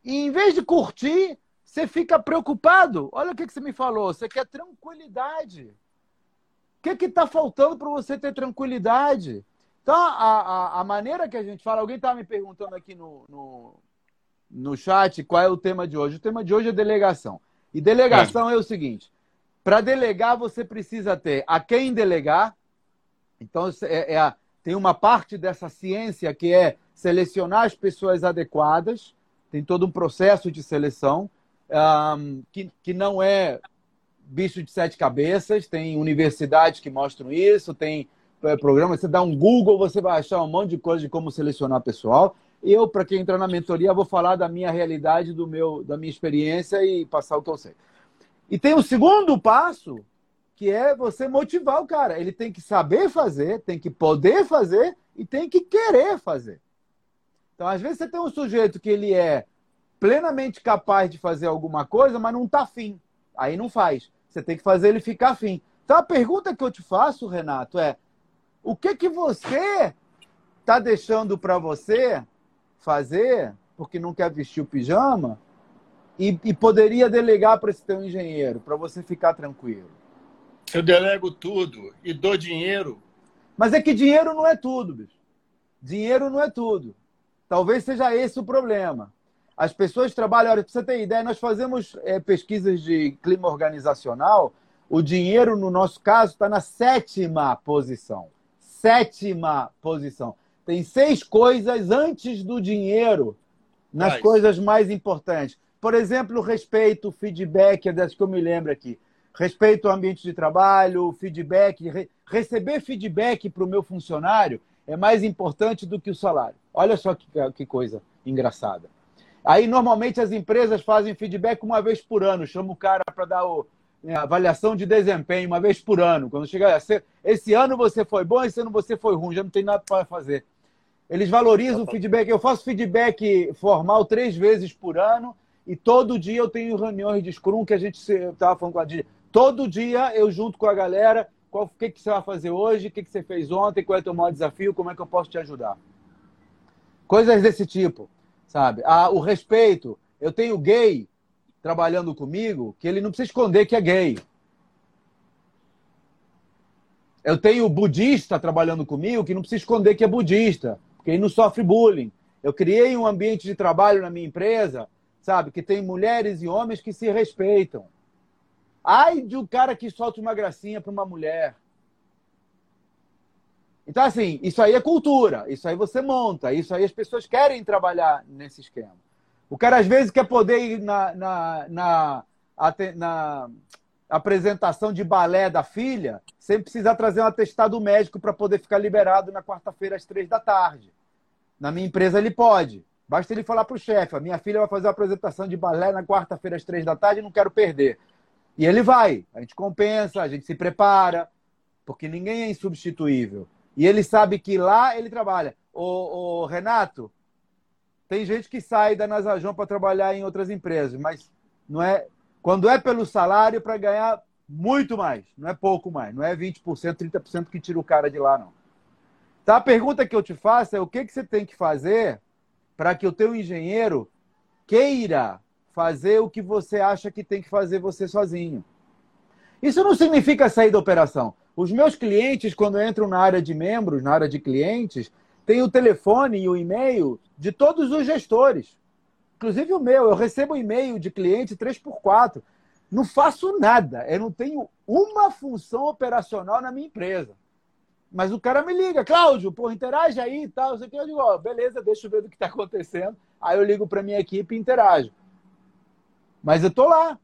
e em vez de curtir, você fica preocupado. Olha o que, que você me falou, você quer tranquilidade. O que está faltando para você ter tranquilidade? Então, a, a, a, maneira que a gente fala, alguém estava me perguntando aqui no, no, no chat qual é o tema de hoje. O tema de hoje é delegação. E delegação é, é o seguinte: para delegar, você precisa ter a quem delegar. Então, é, é tem uma parte dessa ciência que é selecionar as pessoas adequadas, tem todo um processo de seleção, um, que, que não é bicho de sete cabeças, tem universidades que mostram isso, tem é, programas, você dá um Google, você vai achar um monte de coisa de como selecionar pessoal. Eu, para quem entrar na mentoria, vou falar da minha realidade, do meu, da minha experiência e passar o que eu sei. E tem o segundo passo, que é você motivar o cara. Ele tem que saber fazer, tem que poder fazer e tem que querer fazer. Então, às vezes, você tem um sujeito que ele é plenamente capaz de fazer alguma coisa, mas não está afim. Aí não faz. Você tem que fazer ele ficar afim. Então, a pergunta que eu te faço, Renato, é: o que que você está deixando para você fazer porque não quer vestir o pijama e, e poderia delegar para esse teu engenheiro, para você ficar tranquilo? Eu delego tudo e dou dinheiro. Mas é que dinheiro não é tudo, bicho. Dinheiro não é tudo. Talvez seja esse o problema. As pessoas trabalham, olha, para você ter ideia, nós fazemos é, pesquisas de clima organizacional. O dinheiro, no nosso caso, está na sétima posição. Sétima posição. Tem seis coisas antes do dinheiro, nas Mas... coisas mais importantes. Por exemplo, respeito, feedback, é das que eu me lembro aqui. Respeito ao ambiente de trabalho, feedback. Re... Receber feedback para o meu funcionário é mais importante do que o salário. Olha só que, que coisa engraçada. Aí, normalmente, as empresas fazem feedback uma vez por ano. Chama o cara para dar o, né, avaliação de desempenho uma vez por ano. Quando chega, esse ano você foi bom, esse ano você foi ruim, já não tem nada para fazer. Eles valorizam o feedback. Eu faço feedback formal três vezes por ano e todo dia eu tenho reuniões de Scrum que a gente estava falando com a Didi. Todo dia eu junto com a galera, qual, o que, que você vai fazer hoje, o que, que você fez ontem, qual é o teu maior desafio, como é que eu posso te ajudar. Coisas desse tipo, sabe? Ah, o respeito. Eu tenho gay trabalhando comigo que ele não precisa esconder que é gay. Eu tenho budista trabalhando comigo que não precisa esconder que é budista porque aí não sofre bullying. Eu criei um ambiente de trabalho na minha empresa, sabe, que tem mulheres e homens que se respeitam. Ai de um cara que solta uma gracinha para uma mulher. Então, assim, isso aí é cultura, isso aí você monta, isso aí as pessoas querem trabalhar nesse esquema. O cara, às vezes, quer poder ir na, na, na, na apresentação de balé da filha sem precisar trazer um atestado médico para poder ficar liberado na quarta-feira às três da tarde. Na minha empresa ele pode. Basta ele falar para o chefe: a minha filha vai fazer uma apresentação de balé na quarta-feira às três da tarde não quero perder. E ele vai. A gente compensa, a gente se prepara, porque ninguém é insubstituível. E ele sabe que lá ele trabalha. O, Renato, tem gente que sai da Nasajon para trabalhar em outras empresas, mas não é quando é pelo salário para ganhar muito mais, não é pouco mais, não é 20%, 30% que tira o cara de lá, não. Tá? A pergunta que eu te faço é o que, que você tem que fazer para que o teu engenheiro queira fazer o que você acha que tem que fazer você sozinho. Isso não significa sair da operação. Os meus clientes, quando entram na área de membros, na área de clientes, têm o telefone e o e-mail de todos os gestores. Inclusive o meu, eu recebo e-mail de cliente 3x4. Não faço nada, eu não tenho uma função operacional na minha empresa. Mas o cara me liga, Cláudio, pô, interage aí e tal. Eu digo, beleza, deixa eu ver do que está acontecendo. Aí eu ligo para minha equipe e interajo. Mas eu tô lá.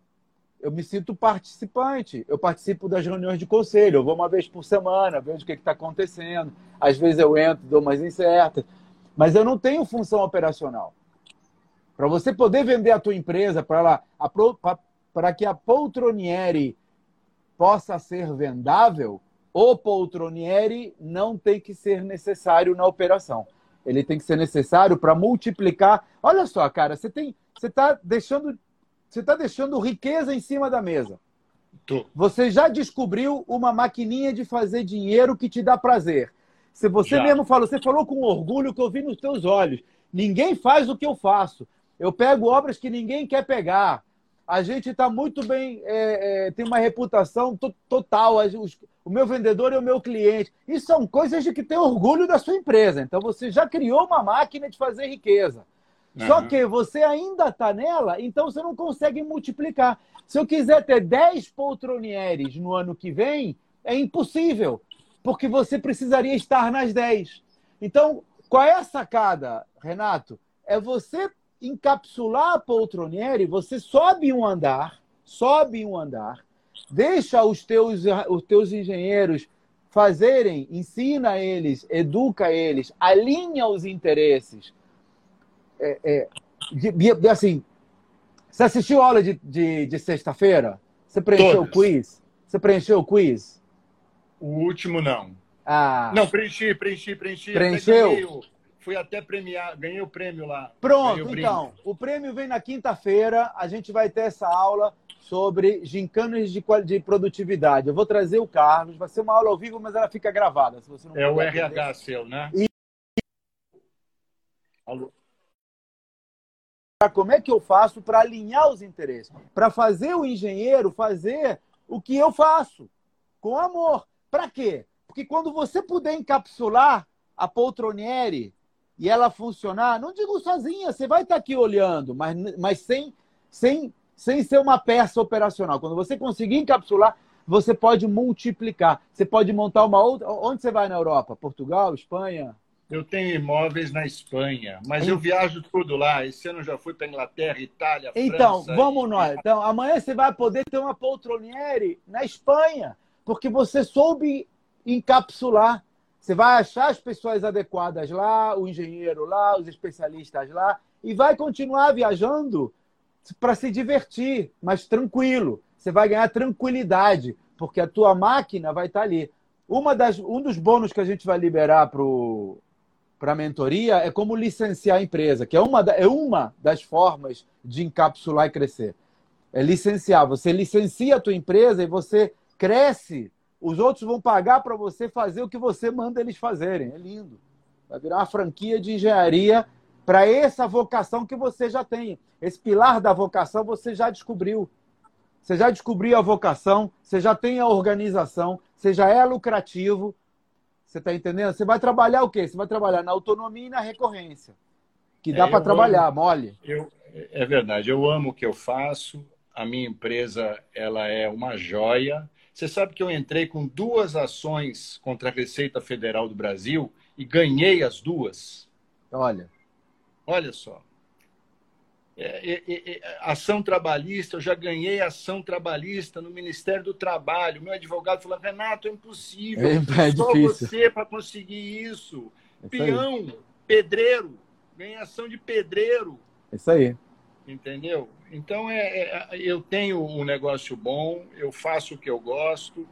Eu me sinto participante. Eu participo das reuniões de conselho. Eu vou uma vez por semana, vejo o que está acontecendo. Às vezes eu entro, dou umas incertas. Mas eu não tenho função operacional. Para você poder vender a tua empresa para que a poltroniere possa ser vendável, o poltroniere não tem que ser necessário na operação. Ele tem que ser necessário para multiplicar. Olha só, cara, você tem, você está deixando, você tá deixando riqueza em cima da mesa. Você já descobriu uma maquininha de fazer dinheiro que te dá prazer. Se você já. mesmo falou, você falou com orgulho que eu vi nos teus olhos. Ninguém faz o que eu faço. Eu pego obras que ninguém quer pegar. A gente está muito bem, é, é, tem uma reputação total. Os, o meu vendedor é o meu cliente. Isso são coisas de que tem orgulho da sua empresa. Então você já criou uma máquina de fazer riqueza. Uhum. Só que você ainda está nela, então você não consegue multiplicar. Se eu quiser ter 10 poltronieres no ano que vem, é impossível, porque você precisaria estar nas 10. Então, qual é a sacada, Renato? É você encapsular a poltroniere, você sobe um andar, sobe um andar, deixa os teus, os teus engenheiros fazerem, ensina eles, educa eles, alinha os interesses. É, é, de, de, assim, você assistiu a aula de, de, de sexta-feira? Você preencheu Todas. o quiz? Você preencheu o quiz? O último não. Ah. Não, preenchi, preenchi, preenchi. Preencheu? Fui até premiar, ganhei o prêmio lá. Pronto, o então. O prêmio vem na quinta-feira. A gente vai ter essa aula sobre gincanas de, de produtividade. Eu vou trazer o Carlos. Vai ser uma aula ao vivo, mas ela fica gravada. Se você não é o RH seu, né? E... Alô? Como é que eu faço para alinhar os interesses? Para fazer o engenheiro fazer o que eu faço, com amor. Para quê? Porque quando você puder encapsular a poltroniere e ela funcionar, não digo sozinha, você vai estar aqui olhando, mas, mas sem, sem, sem ser uma peça operacional. Quando você conseguir encapsular, você pode multiplicar. Você pode montar uma outra. Onde você vai na Europa? Portugal, Espanha? Eu tenho imóveis na Espanha, mas eu viajo tudo lá. Esse ano já fui para Inglaterra, Itália, então, França. Então, vamos e... nós. Então, amanhã você vai poder ter uma poltroniere na Espanha, porque você soube encapsular. Você vai achar as pessoas adequadas lá, o engenheiro lá, os especialistas lá, e vai continuar viajando para se divertir, mas tranquilo. Você vai ganhar tranquilidade, porque a tua máquina vai estar tá ali. Uma das, um dos bônus que a gente vai liberar para a mentoria é como licenciar a empresa, que é uma, é uma das formas de encapsular e crescer. É licenciar. Você licencia a tua empresa e você cresce os outros vão pagar para você fazer o que você manda eles fazerem. É lindo. Vai virar uma franquia de engenharia para essa vocação que você já tem. Esse pilar da vocação você já descobriu. Você já descobriu a vocação, você já tem a organização, você já é lucrativo. Você está entendendo? Você vai trabalhar o quê? Você vai trabalhar na autonomia e na recorrência. Que dá é, para trabalhar, amo, mole. Eu, é verdade, eu amo o que eu faço. A minha empresa ela é uma joia você sabe que eu entrei com duas ações contra a Receita Federal do Brasil e ganhei as duas? Olha. Olha só. É, é, é, é ação trabalhista, eu já ganhei ação trabalhista no Ministério do Trabalho. Meu advogado falou: Renato, é impossível. É, é Só difícil. você para conseguir isso. É Peão, pedreiro, ganhei ação de pedreiro. Isso aí. Entendeu? Então, é, é, eu tenho um negócio bom, eu faço o que eu gosto.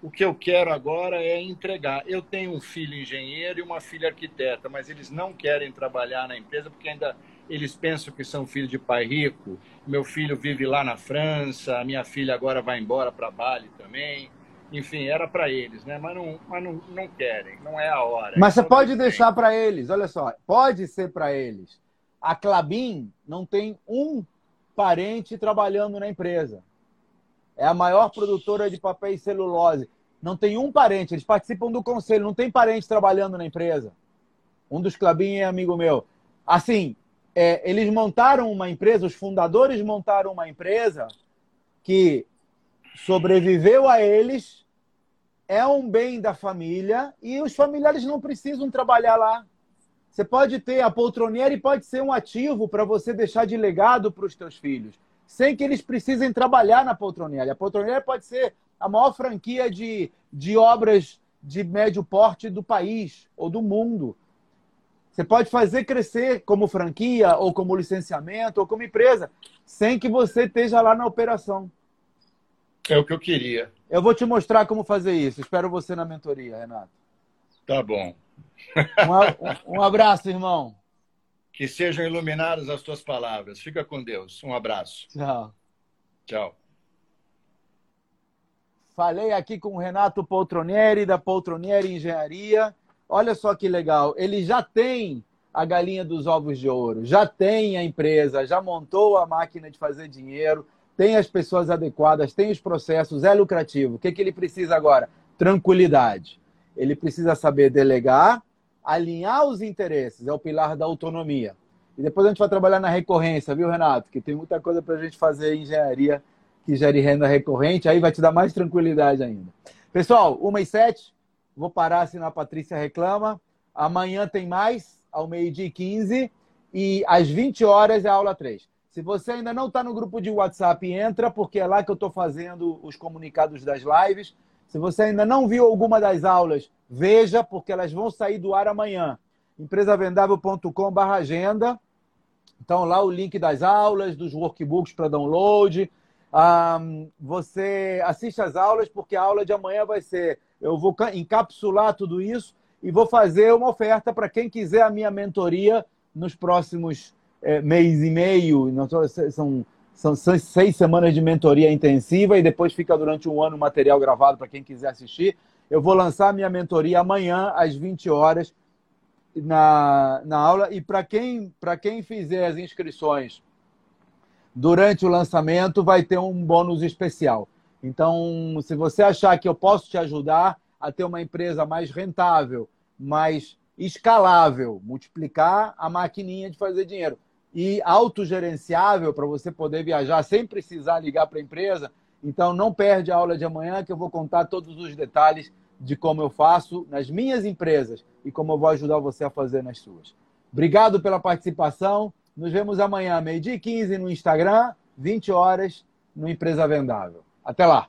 O que eu quero agora é entregar. Eu tenho um filho engenheiro e uma filha arquiteta, mas eles não querem trabalhar na empresa porque ainda eles pensam que são filhos de pai rico. Meu filho vive lá na França, a minha filha agora vai embora para Bali também. Enfim, era para eles, né? Mas não, mas não, não querem, não é a hora. Mas você pode deixar para eles, olha só, pode ser para eles. A Clabin não tem um parente trabalhando na empresa. É a maior produtora de papel e celulose. Não tem um parente, eles participam do conselho, não tem parente trabalhando na empresa. Um dos Clabin é amigo meu. Assim, é, eles montaram uma empresa, os fundadores montaram uma empresa que sobreviveu a eles, é um bem da família e os familiares não precisam trabalhar lá. Você pode ter a poltroniera e pode ser um ativo para você deixar de legado para os teus filhos, sem que eles precisem trabalhar na poltroniera. A poltroniera pode ser a maior franquia de, de obras de médio porte do país ou do mundo. Você pode fazer crescer como franquia, ou como licenciamento, ou como empresa, sem que você esteja lá na operação. É o que eu queria. Eu vou te mostrar como fazer isso. Espero você na mentoria, Renato. Tá bom. Um, um abraço, irmão. Que sejam iluminadas as tuas palavras. Fica com Deus. Um abraço. Tchau. Tchau. Falei aqui com o Renato Poltronieri, da Poltronieri Engenharia. Olha só que legal. Ele já tem a galinha dos ovos de ouro, já tem a empresa, já montou a máquina de fazer dinheiro, tem as pessoas adequadas, tem os processos, é lucrativo. O que, que ele precisa agora? Tranquilidade. Ele precisa saber delegar, alinhar os interesses, é o pilar da autonomia. E depois a gente vai trabalhar na recorrência, viu, Renato? Que tem muita coisa para a gente fazer em engenharia que gere renda recorrente, aí vai te dar mais tranquilidade ainda. Pessoal, 1 e 7, vou parar se a Patrícia reclama. Amanhã tem mais, ao meio-dia e 15, e às 20 horas é a aula 3. Se você ainda não está no grupo de WhatsApp, entra, porque é lá que eu estou fazendo os comunicados das lives. Se você ainda não viu alguma das aulas, veja, porque elas vão sair do ar amanhã. empresavendável.com.br agenda. Então, lá o link das aulas, dos workbooks para download, um, você assiste as aulas, porque a aula de amanhã vai ser. Eu vou encapsular tudo isso e vou fazer uma oferta para quem quiser a minha mentoria nos próximos é, mês e meio. São, são, seis semanas de mentoria intensiva e depois fica durante um ano o material gravado para quem quiser assistir. Eu vou lançar minha mentoria amanhã, às 20 horas, na, na aula. E para quem, quem fizer as inscrições durante o lançamento vai ter um bônus especial. Então, se você achar que eu posso te ajudar a ter uma empresa mais rentável, mais escalável, multiplicar a maquininha de fazer dinheiro e autogerenciável para você poder viajar sem precisar ligar para a empresa, então não perde a aula de amanhã que eu vou contar todos os detalhes de como eu faço nas minhas empresas e como eu vou ajudar você a fazer nas suas. Obrigado pela participação. Nos vemos amanhã, meio-dia e 15 no Instagram, 20 horas no Empresa Vendável. Até lá!